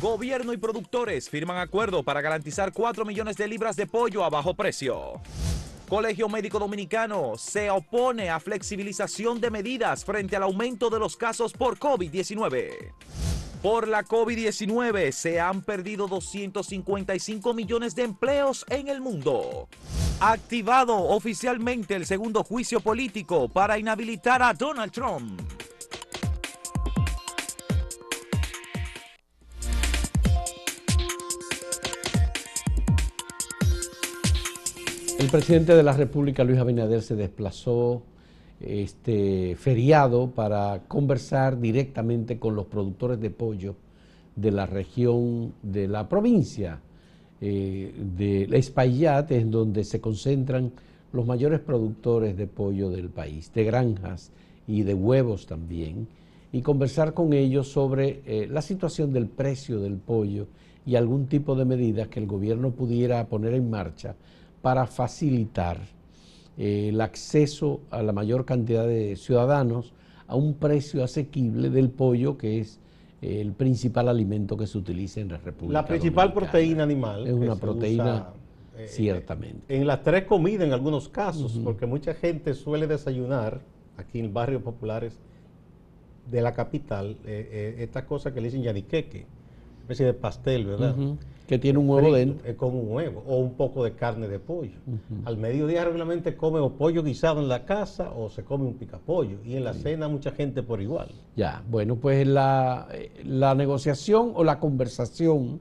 Gobierno y productores firman acuerdo para garantizar 4 millones de libras de pollo a bajo precio. Colegio Médico Dominicano se opone a flexibilización de medidas frente al aumento de los casos por COVID-19. Por la COVID-19 se han perdido 255 millones de empleos en el mundo. Activado oficialmente el segundo juicio político para inhabilitar a Donald Trump. Presidente de la República, Luis Abinader, se desplazó este feriado para conversar directamente con los productores de pollo de la región de la provincia eh, de Espaillat, en donde se concentran los mayores productores de pollo del país, de granjas y de huevos también, y conversar con ellos sobre eh, la situación del precio del pollo y algún tipo de medidas que el gobierno pudiera poner en marcha para facilitar eh, el acceso a la mayor cantidad de ciudadanos a un precio asequible del pollo, que es eh, el principal alimento que se utiliza en la República. La principal proteína animal. Es una proteína, eh, ciertamente. En las tres comidas en algunos casos, porque mucha gente suele desayunar aquí en barrios populares de la capital, esta cosa que le dicen yaniqueque, especie de pastel, ¿verdad? Que tiene un huevo dentro. Eh, con un huevo o un poco de carne de pollo. Al mediodía regularmente come o pollo guisado en la casa o se come un picapollo. Y en la cena mucha gente por igual. Ya, bueno, pues la, la negociación o la conversación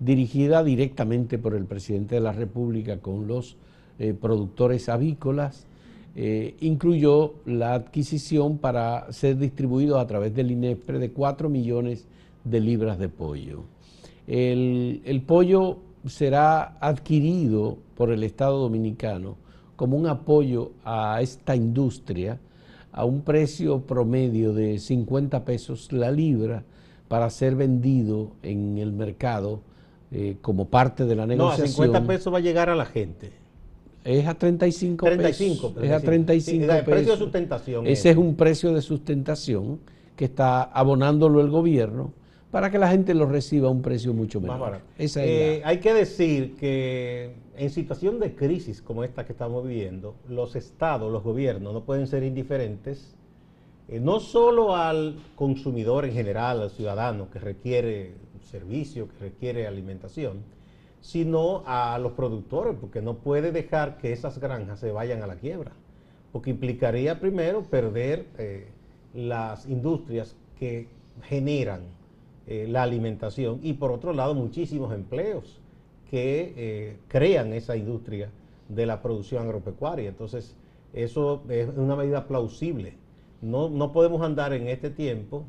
dirigida directamente por el presidente de la República con los eh, productores avícolas eh, incluyó la adquisición para ser distribuido a través del INEPRE de 4 millones de libras de pollo. El, pollo será adquirido por el Estado Dominicano como un apoyo a esta industria a un precio promedio de 50 pesos la libra para ser vendido en el mercado eh, como parte de la negociación. No, a 50 pesos va a llegar a la gente. Es a 35, 35 pesos. Es a 35 El precio de sustentación. Ese es un precio de sustentación que está abonándolo el gobierno para que la gente lo reciba a un precio mucho menor. Eh, hay que decir que en situación de crisis como esta que estamos viviendo, los estados, los gobiernos no pueden ser indiferentes, eh, no solo al consumidor en general, al ciudadano que requiere servicio, que requiere alimentación, sino a los productores, porque no puede dejar que esas granjas se vayan a la quiebra, porque implicaría primero perder eh, las industrias que generan eh, la alimentación y por otro lado muchísimos empleos que eh, crean esa industria de la producción agropecuaria. Entonces, eso es una medida plausible. No, no podemos andar en este tiempo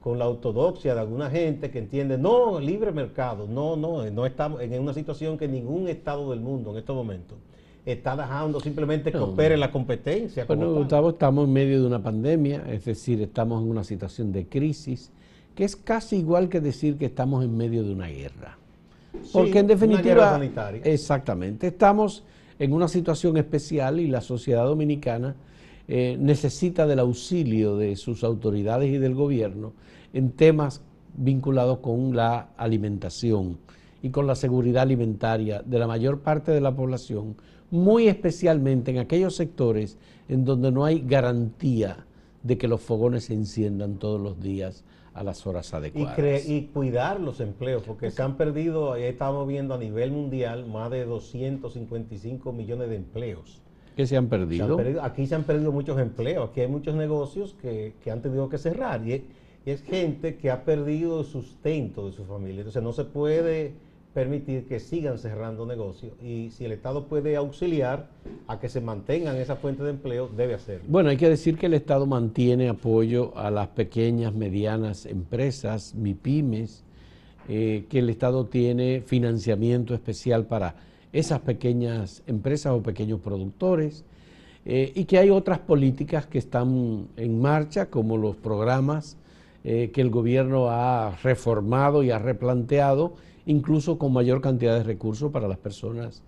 con la ortodoxia de alguna gente que entiende, no, libre mercado, no, no, no estamos en una situación que ningún Estado del mundo en estos momentos está dejando simplemente que opere la competencia. Bueno, Gustavo, estamos en medio de una pandemia, es decir, estamos en una situación de crisis que es casi igual que decir que estamos en medio de una guerra. Porque en definitiva, exactamente, estamos en una situación especial y la sociedad dominicana eh, necesita del auxilio de sus autoridades y del gobierno en temas vinculados con la alimentación y con la seguridad alimentaria de la mayor parte de la población, muy especialmente en aquellos sectores en donde no hay garantía de que los fogones se enciendan todos los días a las horas adecuadas. Y, cuidar los empleos, porque se han perdido, estamos viendo a nivel mundial, más de 255 millones de empleos. ¿Qué se han perdido? aquí se han perdido muchos empleos, aquí hay muchos negocios que, han tenido que cerrar y es gente que ha perdido el sustento de su familia. Entonces no se puede permitir que sigan cerrando negocios y si el Estado puede auxiliar a que se mantengan esa fuente de empleo, debe hacerlo. Bueno, hay que decir que el Estado mantiene apoyo a las pequeñas, medianas empresas, MIPIMES, eh, que el Estado tiene financiamiento especial para esas pequeñas empresas o pequeños productores eh, y que hay otras políticas que están en marcha, como los programas eh, que el gobierno ha reformado y ha replanteado incluso con mayor cantidad de recursos para las personas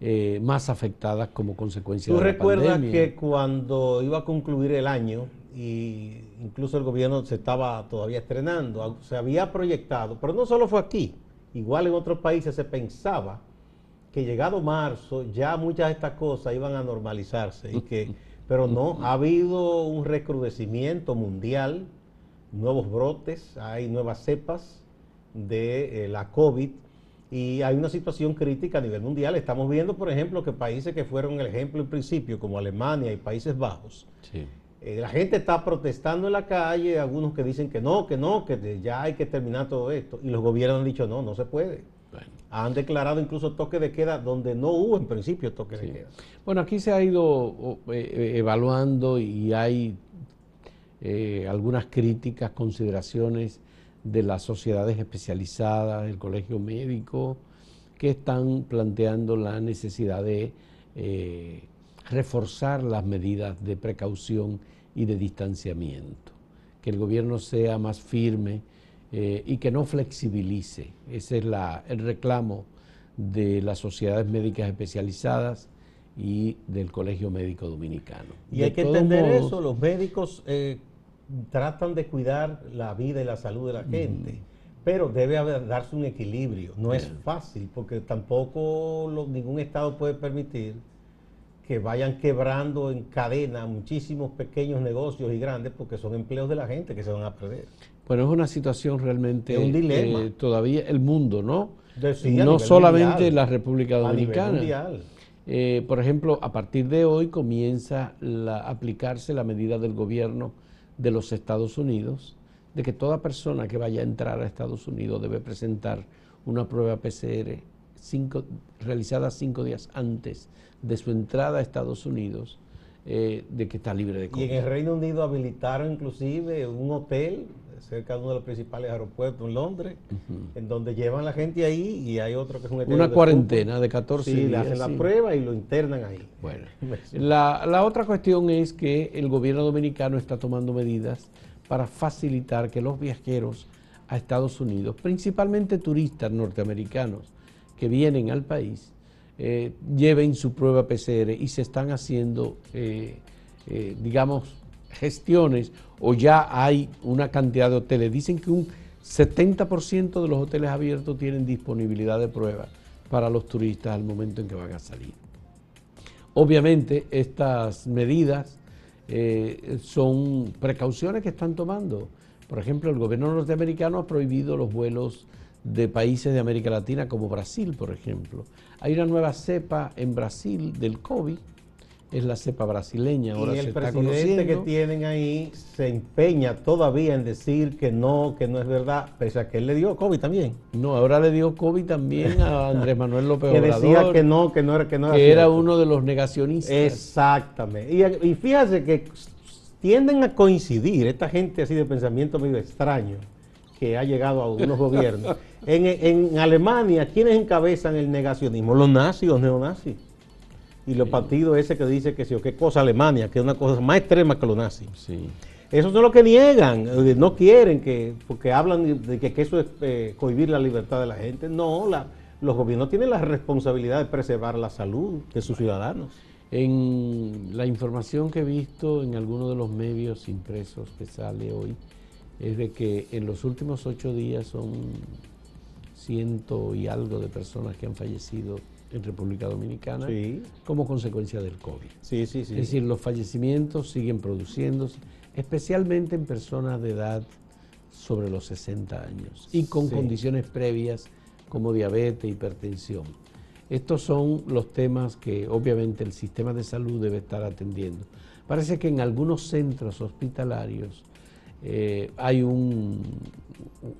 eh, más afectadas como consecuencia de la pandemia. ¿Tú recuerdas que cuando iba a concluir el año y incluso el gobierno se estaba todavía estrenando, se había proyectado, pero no solo fue aquí, igual en otros países se pensaba que llegado marzo ya muchas de estas cosas iban a normalizarse y que pero no ha habido un recrudecimiento mundial, nuevos brotes, hay nuevas cepas de eh, la COVID y hay una situación crítica a nivel mundial. Estamos viendo, por ejemplo, que países que fueron el ejemplo en principio, como Alemania y Países Bajos, eh, la gente está protestando en la calle, algunos que dicen que no, que no, que ya hay que terminar todo esto, y los gobiernos han dicho no, no se puede. Han declarado incluso toque de queda donde no hubo en principio toque de queda. Bueno, aquí se ha ido eh, evaluando y hay algunas críticas, consideraciones de las sociedades especializadas, el colegio médico, que están planteando la necesidad de eh, reforzar las medidas de precaución y de distanciamiento, que el gobierno sea más firme eh, y que no flexibilice. Ese es el reclamo de las sociedades médicas especializadas y del Colegio Médico Dominicano. Y hay que entender eso, los médicos eh, tratan de cuidar la vida y la salud de la gente. Pero debe haber, darse un equilibrio. No es fácil, porque tampoco ningún Estado puede permitir que vayan quebrando en cadena muchísimos pequeños negocios y grandes, porque son empleos de la gente que se van a perder. Bueno, es una situación realmente... un dilema. Eh, todavía el mundo, ¿no? no solamente la República Dominicana. Eh, por ejemplo, a partir de hoy comienza a aplicarse la medida del gobierno de los Estados Unidos de que toda persona que vaya a entrar a Estados Unidos debe presentar una prueba PCR realizada cinco días antes de su entrada a Estados Unidos eh, de que está libre de COVID. Y en el Reino Unido habilitaron inclusive un hotel cerca de uno de los principales aeropuertos en Londres, en donde llevan la gente ahí y hay otro que es un Una cuarentena de 14 sí, días. le hacen la prueba y lo internan ahí. Bueno, la, la otra cuestión es que el gobierno dominicano está tomando medidas para facilitar que los viajeros a Estados Unidos, principalmente turistas norteamericanos que vienen al país, eh, lleven su prueba PCR y se están haciendo, eh, eh, digamos, gestiones o ya hay una cantidad de hoteles. Dicen que un 70% de los hoteles abiertos tienen disponibilidad de pruebas para los turistas al momento en que van a salir. Obviamente estas medidas eh, son precauciones que están tomando. Por ejemplo, el gobierno norteamericano ha prohibido los vuelos de países de América Latina como Brasil, por ejemplo. Hay una nueva cepa en Brasil del COVID es la cepa brasileña. Ahora y el presidente que tienen ahí se empeña todavía en decir que no, que no es verdad, pese a que él le dio COVID también. No, ahora le dio COVID también a Andrés Manuel López Obrador. que decía que no, que no era que no era, que era uno de los negacionistas. Exactamente. Y, y fíjate que tienden a coincidir esta gente así de pensamiento medio extraño que ha llegado a algunos gobiernos. En, en Alemania, ¿quiénes encabezan el negacionismo? Los nazis, los neonazis y los partidos ese que dice que sí o qué cosa Alemania, que es una cosa más extrema que los nazis. Sí. Eso es lo que niegan, eh, no quieren que, porque hablan de que, eso es eh, cohibir la libertad de la gente. No, la, los gobiernos tienen la responsabilidad de preservar la salud de sus ciudadanos. En la información que he visto en algunos de los medios impresos que sale hoy, es de que en los últimos ocho días son ciento y algo de personas que han fallecido en República Dominicana como consecuencia del COVID. Sí, sí, sí. Es decir, los fallecimientos siguen produciéndose, especialmente en personas de edad sobre los 60 años y con condiciones previas como diabetes, hipertensión. Estos son los temas que obviamente el sistema de salud debe estar atendiendo. Parece que en algunos centros hospitalarios eh, hay un,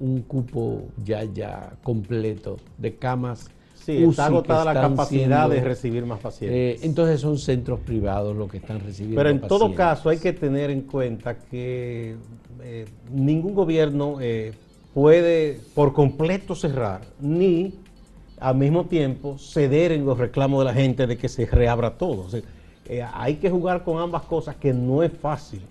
un cupo ya, ya completo de camas Sí, está agotada la capacidad de recibir más pacientes. Eh, entonces son centros privados los que están recibiendo Pero en todo caso hay que tener en cuenta que eh, ningún gobierno eh, puede por completo cerrar, ni al mismo tiempo ceder en los reclamos de la gente de que se reabra todo. hay que jugar con ambas cosas que no es fácil,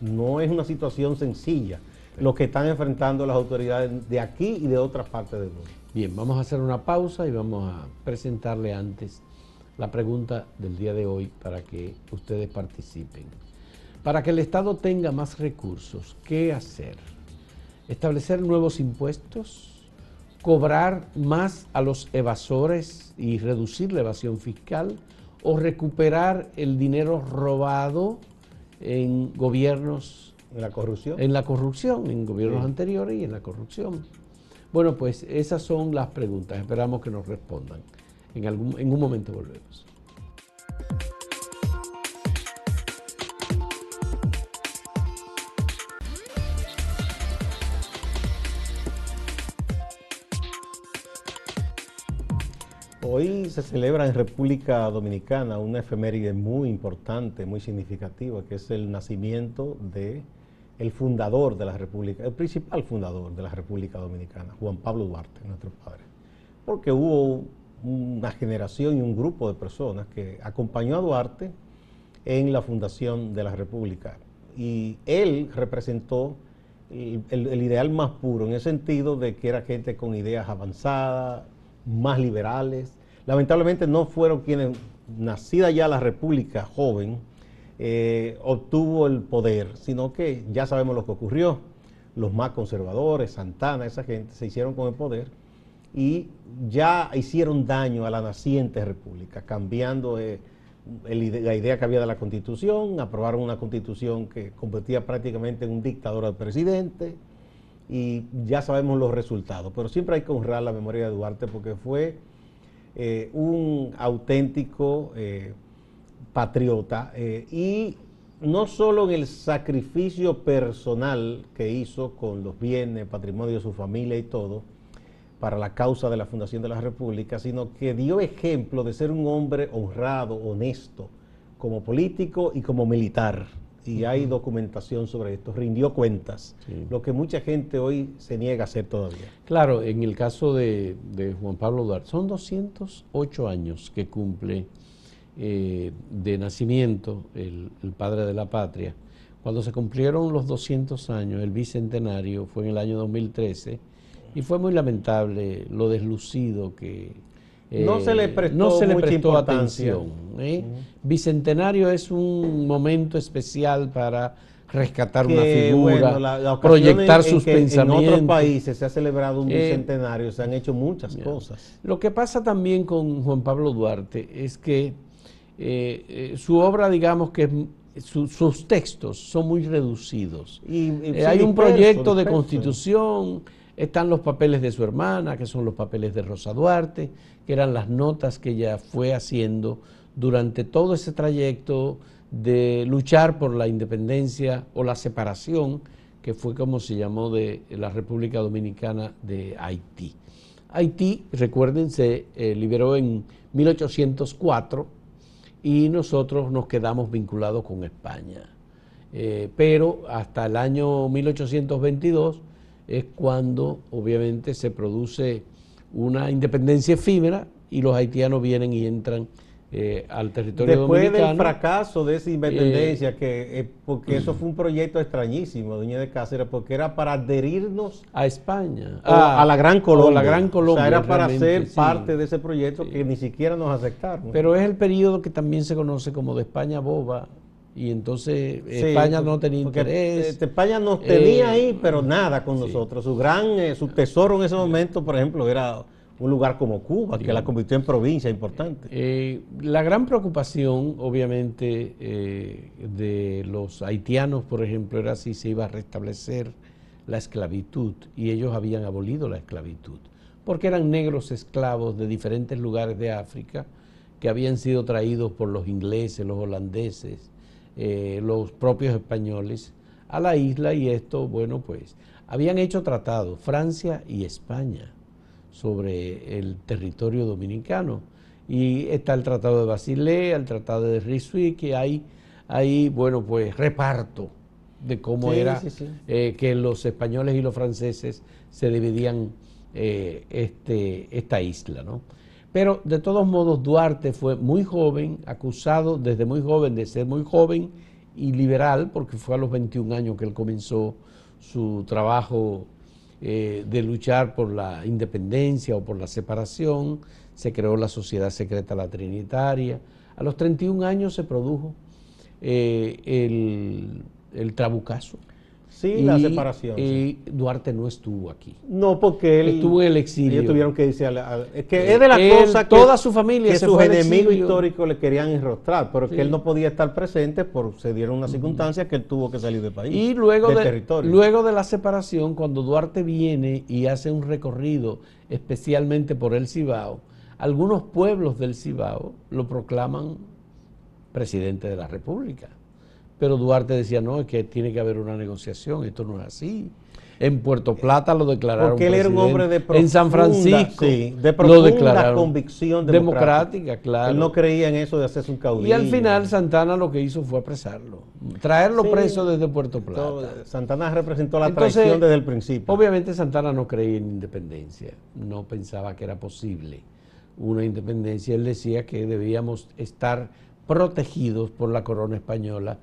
no es una situación sencilla lo que están enfrentando las autoridades de aquí y de otras partes del mundo. Bien, vamos a hacer una pausa y vamos a presentarle antes la pregunta del día de hoy para que ustedes participen. Para que el Estado tenga más recursos, ¿qué hacer? ¿Establecer nuevos impuestos? ¿Cobrar más a los evasores y reducir la evasión fiscal? ¿O recuperar el dinero robado en gobiernos? En la corrupción. En la corrupción, en gobiernos anteriores y en la corrupción. Bueno, pues esas son las preguntas. Esperamos que nos respondan. En, algún, en un momento volvemos. Hoy se celebra en República Dominicana una efeméride muy importante, muy significativa, que es el nacimiento de el fundador de la República, el principal fundador de la República Dominicana, Juan Pablo Duarte, nuestro padre. Porque hubo una generación y un grupo de personas que acompañó a Duarte en la fundación de la República. Y él representó el, el ideal más puro, en el sentido de que era gente con ideas avanzadas, más liberales. Lamentablemente no fueron quienes, nacida ya la República joven, eh, obtuvo el poder, sino que ya sabemos lo que ocurrió. Los más conservadores, Santana, esa gente, se hicieron con el poder y ya hicieron daño a la naciente república, cambiando eh, la idea que había de la constitución, aprobaron una constitución que convertía prácticamente en un dictador al presidente, y ya sabemos los resultados. Pero siempre hay que honrar la memoria de Duarte porque fue eh, un auténtico patriota eh, y no solo en el sacrificio personal que hizo con los bienes, patrimonio de su familia y todo, para la causa de la fundación de la República, sino que dio ejemplo de ser un hombre honrado, honesto, como político y como militar. Y hay documentación sobre esto, rindió cuentas, lo que mucha gente hoy se niega a hacer todavía. Claro, en el caso de, Juan Pablo Duarte, son 208 años que cumple eh, de nacimiento el, padre de la patria. Cuando se cumplieron los 200 años, el bicentenario fue en el año 2013, y fue muy lamentable lo deslucido que no se le eh, prestó, atención. ¿eh? Bicentenario es un momento especial para rescatar una figura, proyectar sus pensamientos. En otros países se ha celebrado un eh, bicentenario, se han hecho muchas cosas. Lo que pasa también con Juan Pablo Duarte es que su obra, digamos que sus textos son muy reducidos. hay un proyecto de constitución están los papeles de su hermana, que son los papeles de Rosa Duarte, que eran las notas que ella fue haciendo durante todo ese trayecto de luchar por la independencia o la separación, que fue como se llamó de la República Dominicana de Haití. Haití, recuerden, se eh, liberó en 1804 y nosotros nos quedamos vinculados con España. Eh, pero hasta el año 1822 es cuando obviamente se produce una independencia efímera y los haitianos vienen y entran eh, al territorio Después dominicano. del fracaso de esa independencia, eh, que eh, porque eso fue un proyecto extrañísimo, doña de Cáceres, porque era para adherirnos a España, a, la Gran Colombia. la Gran Colombia. O sea, era para ser parte de ese proyecto que ni siquiera nos aceptaron. Pero es el periodo que también se conoce como de España boba, y entonces España no tenía interés. Este, España nos tenía eh, ahí, pero nada con nosotros. Su gran, eh, su tesoro en ese momento, por ejemplo, era un lugar como Cuba, que la convirtió en provincia importante. Eh, la gran preocupación, obviamente, de los haitianos, por ejemplo, era si se iba a restablecer la esclavitud, y ellos habían abolido la esclavitud, porque eran negros esclavos de diferentes lugares de África que habían sido traídos por los ingleses, los holandeses, eh, los propios españoles a la isla y esto, bueno, pues habían hecho tratados Francia y España sobre el territorio dominicano. Y está el Tratado de Basilea, el Tratado de Ryswick, que hay, hay, bueno, pues reparto de cómo era eh, que los españoles y los franceses se dividían eh, este, esta isla, ¿no? Pero de todos modos Duarte fue muy joven, acusado desde muy joven de ser muy joven y liberal, porque fue a los 21 años que él comenzó su trabajo eh, de luchar por la independencia o por la separación, se creó la Sociedad Secreta La Trinitaria. A los 31 años se produjo eh, el, el trabucazo. Sí, la separación. Y Duarte no estuvo aquí. No, porque él estuvo en el exilio. Ellos tuvieron que irse a es que es de la cosa que toda su familia que se sus fue enemigos históricos le querían enrostrar, pero Sí. que él no podía estar presente por se dieron unas circunstancias que él tuvo que salir del país. Y luego del de, territorio. luego de la separación, cuando Duarte viene y hace un recorrido especialmente por el Cibao, algunos pueblos del Cibao lo proclaman presidente de la República. Pero Duarte decía, no, es que tiene que haber una negociación, esto no es así. En Puerto Plata lo declararon Porque él era un hombre de En San profunda- Francisco sí, de lo profunda declararon. convicción democrática. democrática. claro. Él no creía en eso de hacerse un caudillo. y al final Santana lo que hizo fue apresarlo, traerlo Sí, preso desde Puerto Plata. Todo- Santana representó la Entonces, traición desde el principio. Obviamente Santana no creía en independencia, no pensaba que era posible una independencia. Él decía que debíamos estar protegidos por la corona española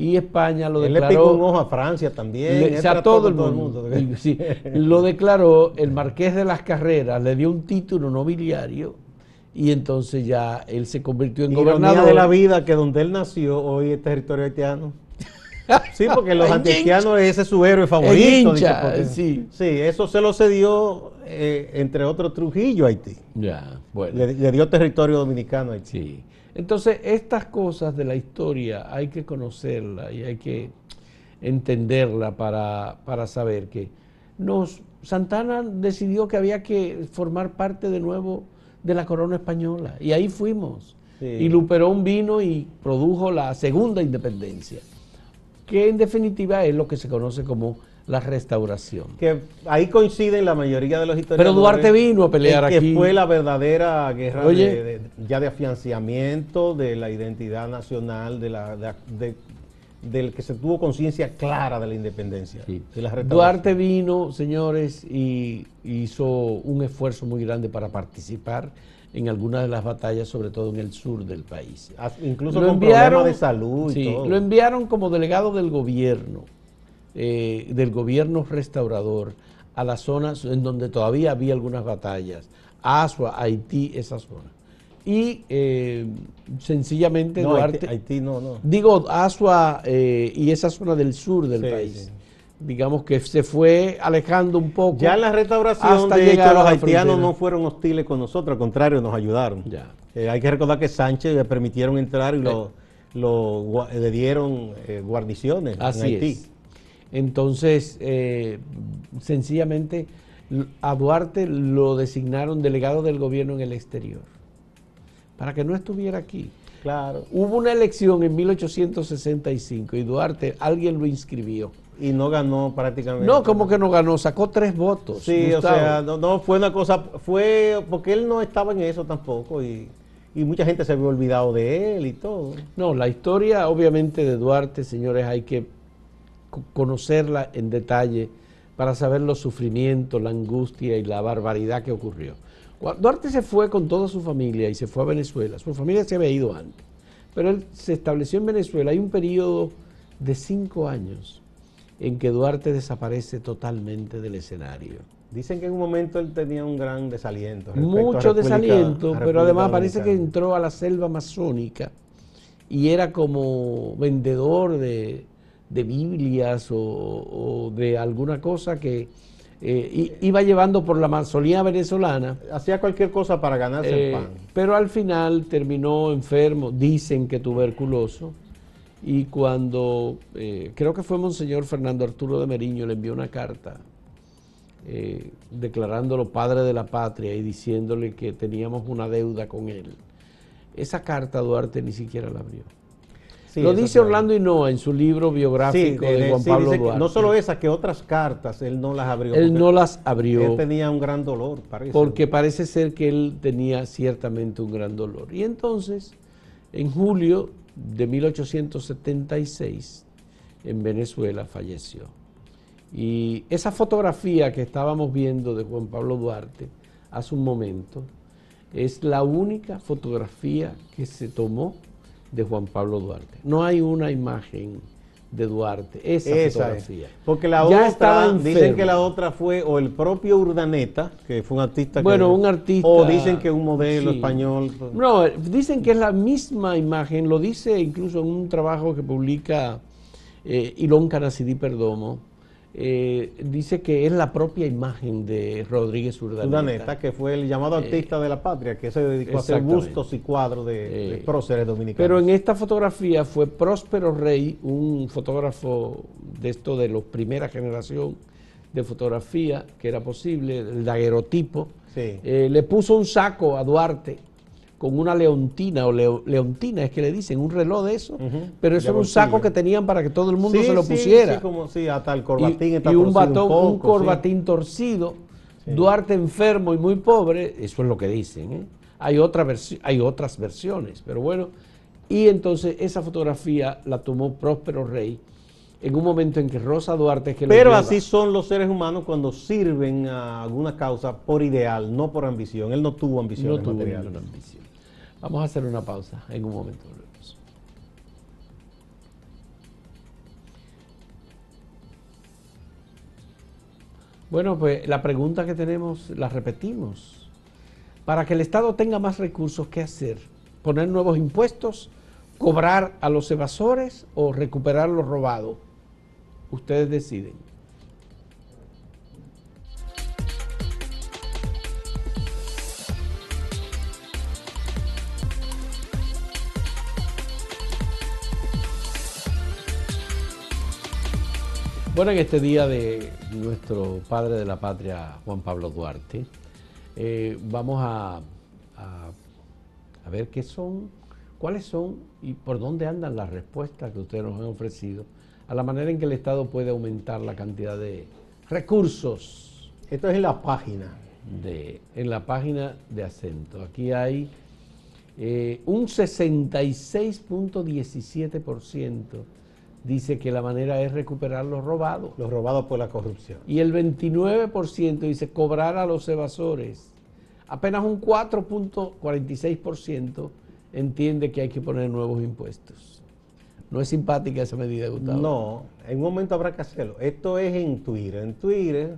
y España lo él le picó un declaró. ojo a Francia también. le- o sea, trató todo el con mundo. Y sí, lo declaró el marqués de las carreras, le dio un título nobiliario y entonces ya él se convirtió en Ironía gobernador. de la vida que donde él nació hoy es territorio haitiano. Sí, porque los En antihaitianos ese es su héroe favorito. Hincha, porque- sí. sí, eso se lo cedió, eh, entre otros, Trujillo a Haití. Ya, bueno. Le, le dio territorio dominicano a Haití. Sí. Entonces, estas cosas de la historia hay que conocerla y hay que entenderla para, para saber que nos, Santana decidió que había que formar parte de nuevo de la corona española y ahí fuimos. Sí. Y Luperón vino y produjo la segunda independencia, que en definitiva es lo que se conoce como la restauración. Que ahí coinciden la mayoría de los historiadores. Pero Duarte vino a pelear que aquí. fue la verdadera guerra Oye. de- de- ya de afianciamiento de la identidad nacional, de la, de- de- del que se tuvo conciencia clara de la independencia. Sí. de la restauración. Duarte vino, señores, y hizo un esfuerzo muy grande para participar en algunas de las batallas, sobre todo en el sur del país. Incluso Lo con enviaron- problemas de salud y sí, todo. Lo enviaron como delegado del gobierno, eh, del gobierno restaurador, a las zonas en donde todavía había algunas batallas, Asua, Haití, esa zona. Y eh, sencillamente no, Duarte... Haití, Haití no, no. Digo, Asua eh, y esa zona del sur del Sí, país. sí. Digamos que se fue alejando un poco. Ya en la restauración, hasta de hecho, los haitianos no fueron hostiles con nosotros, al contrario, nos ayudaron. Ya. Eh, hay que recordar que Sánchez le permitieron entrar y lo, lo gua- le dieron eh, guarniciones en Así Haití. es. Entonces, eh, sencillamente, a Duarte lo designaron delegado del gobierno en el exterior, para que no estuviera aquí. Claro. Hubo una elección en 1865 y Duarte, alguien lo inscribió. Y no ganó prácticamente. No, como que no ganó, sacó tres votos. Sí, Gustavo. o sea, no, no, fue una cosa, fue porque él no estaba en eso tampoco y, y mucha gente se había olvidado de él y todo. No, la historia obviamente de Duarte, señores, hay que conocerla en detalle para saber los sufrimientos, la angustia y la barbaridad que ocurrió. Duarte se fue con toda su familia y se fue a Venezuela. Su familia se había ido antes, pero él se estableció en Venezuela. Hay un periodo de cinco años en que Duarte desaparece totalmente del escenario. Dicen que en un momento él tenía un gran desaliento. Mucho desaliento, pero además parece que entró a la selva amazónica y era como vendedor de, de Biblias o, o de alguna cosa que eh, iba llevando por la Amazonía venezolana. Hacía cualquier cosa para ganarse eh, el pan. pero al final terminó enfermo, dicen que tuberculoso, y cuando eh, creo que fue Monseñor Fernando Arturo de Meriño le envió una carta eh, declarándolo padre de la patria y diciéndole que teníamos una deuda con él. Esa carta Duarte ni siquiera la abrió. Sí, Lo dice. Orlando Hinoa en su libro biográfico de- de, de- Juan sí, Pablo Duarte. no solo esas, que otras cartas él no las abrió. él no las abrió Él tenía un gran dolor, parece. porque parece ser que él tenía ciertamente un gran dolor. Y entonces, en julio de 1876, en Venezuela falleció. Y esa fotografía que estábamos viendo de Juan Pablo Duarte hace un momento es la única fotografía que se tomó de Juan Pablo Duarte. No hay una imagen de Duarte, esa, Esa es. fotografía. Porque la Ya otra, dicen que la otra fue o el propio Urdaneta, que fue un artista que- Bueno, un artista. O dicen que un modelo sí. español. No, dicen que es la misma imagen, lo dice incluso en un trabajo que publica eh, Ilón Canacidí Perdomo. Eh, dice que es la propia imagen de Rodríguez Urdaneta. Urdaneta, que fue el llamado artista de la patria, que se dedicó a hacer bustos y cuadros de, de Eh, próceres dominicanos. Pero en esta fotografía fue Próspero Rey, un fotógrafo de esto de la primera generación de fotografía, que era posible, el daguerrotipo. Sí. Eh, le puso un saco a Duarte con una leontina o leo- leontina, es que le dicen, un reloj de eso, pero eso era un saco que tenían para que todo el mundo Sí, se lo pusiera. Sí, como, sí, hasta el y, corbatín está y un batón, poco, un sí. corbatín torcido, Duarte enfermo y muy pobre, eso es lo que dicen. ¿eh? Hay, otra hay otras versiones, pero bueno, y entonces esa fotografía la tomó Próspero Rey en un momento en que Rosa Duarte es que Pero así son los seres humanos cuando sirven a alguna causa por ideal, no por ambición. Él no tuvo ambición no tuvo ambición. Vamos a hacer una pausa, en un momento. Bueno, pues la pregunta que tenemos la repetimos. Para que el Estado tenga más recursos, ¿qué hacer? ¿Poner nuevos impuestos? ¿Cobrar a los evasores o recuperar lo robado? Ustedes deciden. Bueno, en este día de nuestro padre de la patria, Juan Pablo Duarte, eh, vamos a, a- a ver qué son, cuáles son y por dónde andan las respuestas que ustedes nos han ofrecido a la manera en que el Estado puede aumentar la cantidad de recursos Esto es en la página. de, en la página de acento. Aquí hay eh, un 66.17% dice que la manera es recuperar lo robado. Los robados por la corrupción. Y el 29% dice cobrar a los evasores. Apenas un 4.46% entiende que hay que poner nuevos impuestos. No es simpática esa medida, Gustavo. No, en un momento habrá que hacerlo. Esto es en Twitter. En Twitter,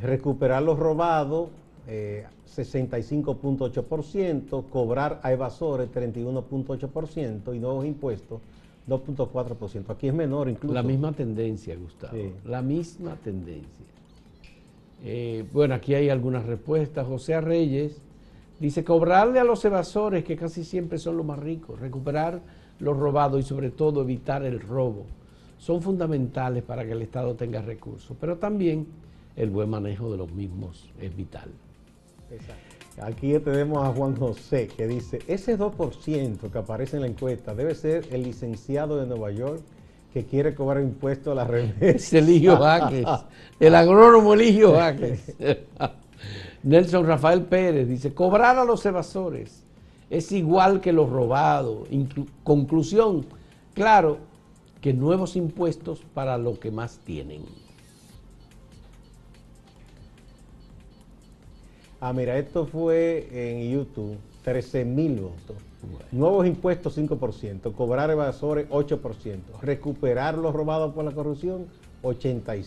recuperar los robados, eh, 65.8%, cobrar a evasores, 31.8% y nuevos impuestos, 2.4%. Aquí es menor incluso. La misma tendencia, Gustavo. Sí. La misma tendencia. Eh, bueno, aquí hay algunas respuestas. José Reyes dice cobrarle a los evasores, que casi siempre son los más ricos, recuperar lo robado y sobre todo evitar el robo. Son fundamentales para que el Estado tenga recursos, pero también el buen manejo de los mismos es vital. Exacto. Aquí tenemos a Juan José que dice, ese 2% que aparece en la encuesta debe ser el licenciado de Nueva York que quiere cobrar impuestos a la remesa. Es Eligio Jaques, el agrónomo Eligio Jaques. Nelson Rafael Pérez dice, cobrar a los evasores es igual que los robados. Conclusión, claro que nuevos impuestos para lo que más tienen. Ah, mira, esto fue en YouTube, 13 mil votos. Nuevos impuestos 5%, cobrar evasores 8%, recuperar los robados por la corrupción 87%.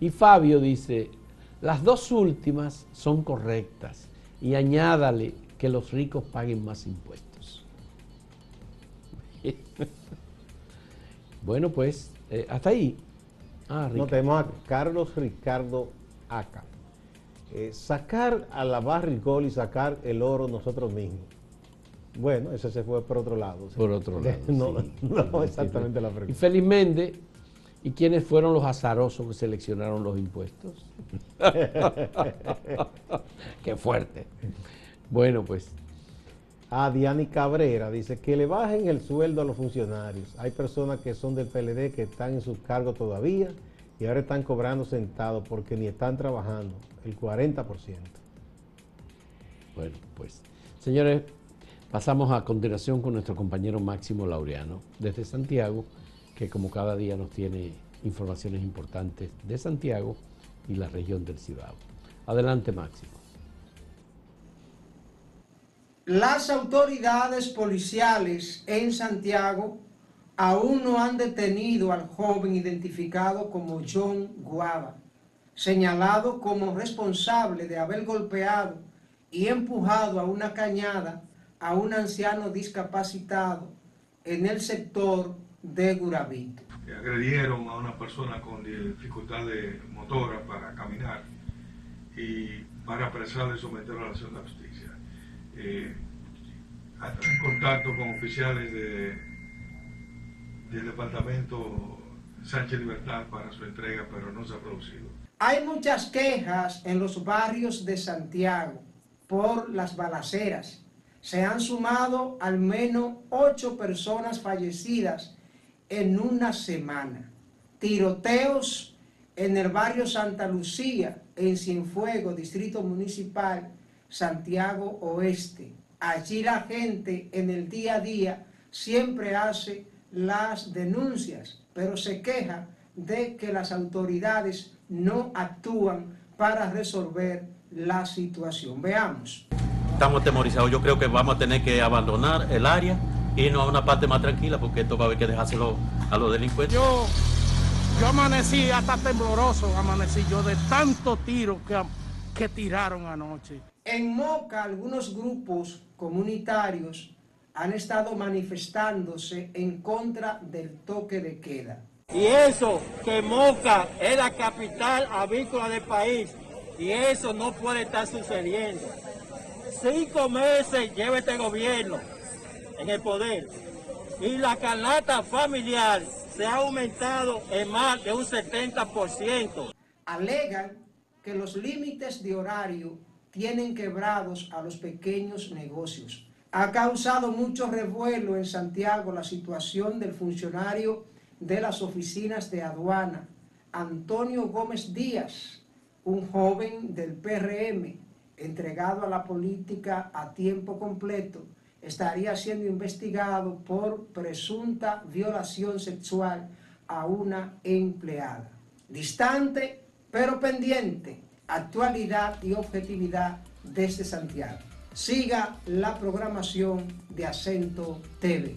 Y Fabio dice, las dos últimas son correctas y añádale que los ricos paguen más impuestos. bueno, pues, eh, hasta ahí. Ah, No tenemos a Carlos Ricardo Aca. Eh, sacar a la barra el gol y sacar el oro nosotros mismos. Bueno, ese se fue por otro lado. Por otro lado. no, sí. no Sí, exactamente la Y pregunta. Félix Méndez, ¿y quiénes fueron los azarosos que seleccionaron los impuestos? Qué fuerte. Bueno, pues, Ah, Diani Cabrera dice que le bajen el sueldo a los funcionarios. Hay personas que son del PLD que están en sus cargos todavía y ahora están cobrando sentados porque ni están trabajando. El 40%. bueno, pues. Señores, pasamos a continuación con nuestro compañero Máximo Laureano, desde Santiago, que como cada día nos tiene informaciones importantes de Santiago y la región del Cibao. Adelante, Máximo. Las autoridades policiales en Santiago aún no han detenido al joven identificado como John Guava, señalado como responsable de haber golpeado y empujado a una cañada a un anciano discapacitado en el sector de Gurabito. Agredieron a una persona con dificultad de motora para caminar y para apresarle y someterlo a la acción de justicia. Eh, en contacto con oficiales de, del departamento Sánchez Libertad para su entrega, pero no se ha producido. Hay muchas quejas en los barrios de Santiago por las balaceras. Se han sumado al menos ocho personas fallecidas en una semana. Tiroteos en el barrio Santa Lucía, en Cienfuego, Distrito Municipal, Santiago Oeste. Allí la gente en el día a día siempre hace las denuncias, pero se queja de que las autoridades no actúan para resolver la situación. Veamos. Estamos temorizados. Yo creo que vamos a tener que abandonar el área y irnos a una parte más tranquila porque esto va a haber que dejárselo a los delincuentes. Yo, yo amanecí hasta tembloroso, amanecí yo de tanto tiro que, que tiraron anoche. En Moca, algunos grupos comunitarios han estado manifestándose en contra del toque de queda. Y eso, que Moca es la capital avícola del país, y eso no puede estar sucediendo. Cinco meses lleva este gobierno en el poder y la canasta familiar se ha aumentado en más de un 70%. Alegan que los límites de horario tienen quebrados a los pequeños negocios. Ha causado mucho revuelo en Santiago la situación del funcionario de las oficinas de aduana, Antonio Gómez Díaz, un joven del PRM entregado a la política a tiempo completo, estaría siendo investigado por presunta violación sexual a una empleada. Distante, pero pendiente, actualidad y objetividad desde Santiago. Siga la programación de Acento TV.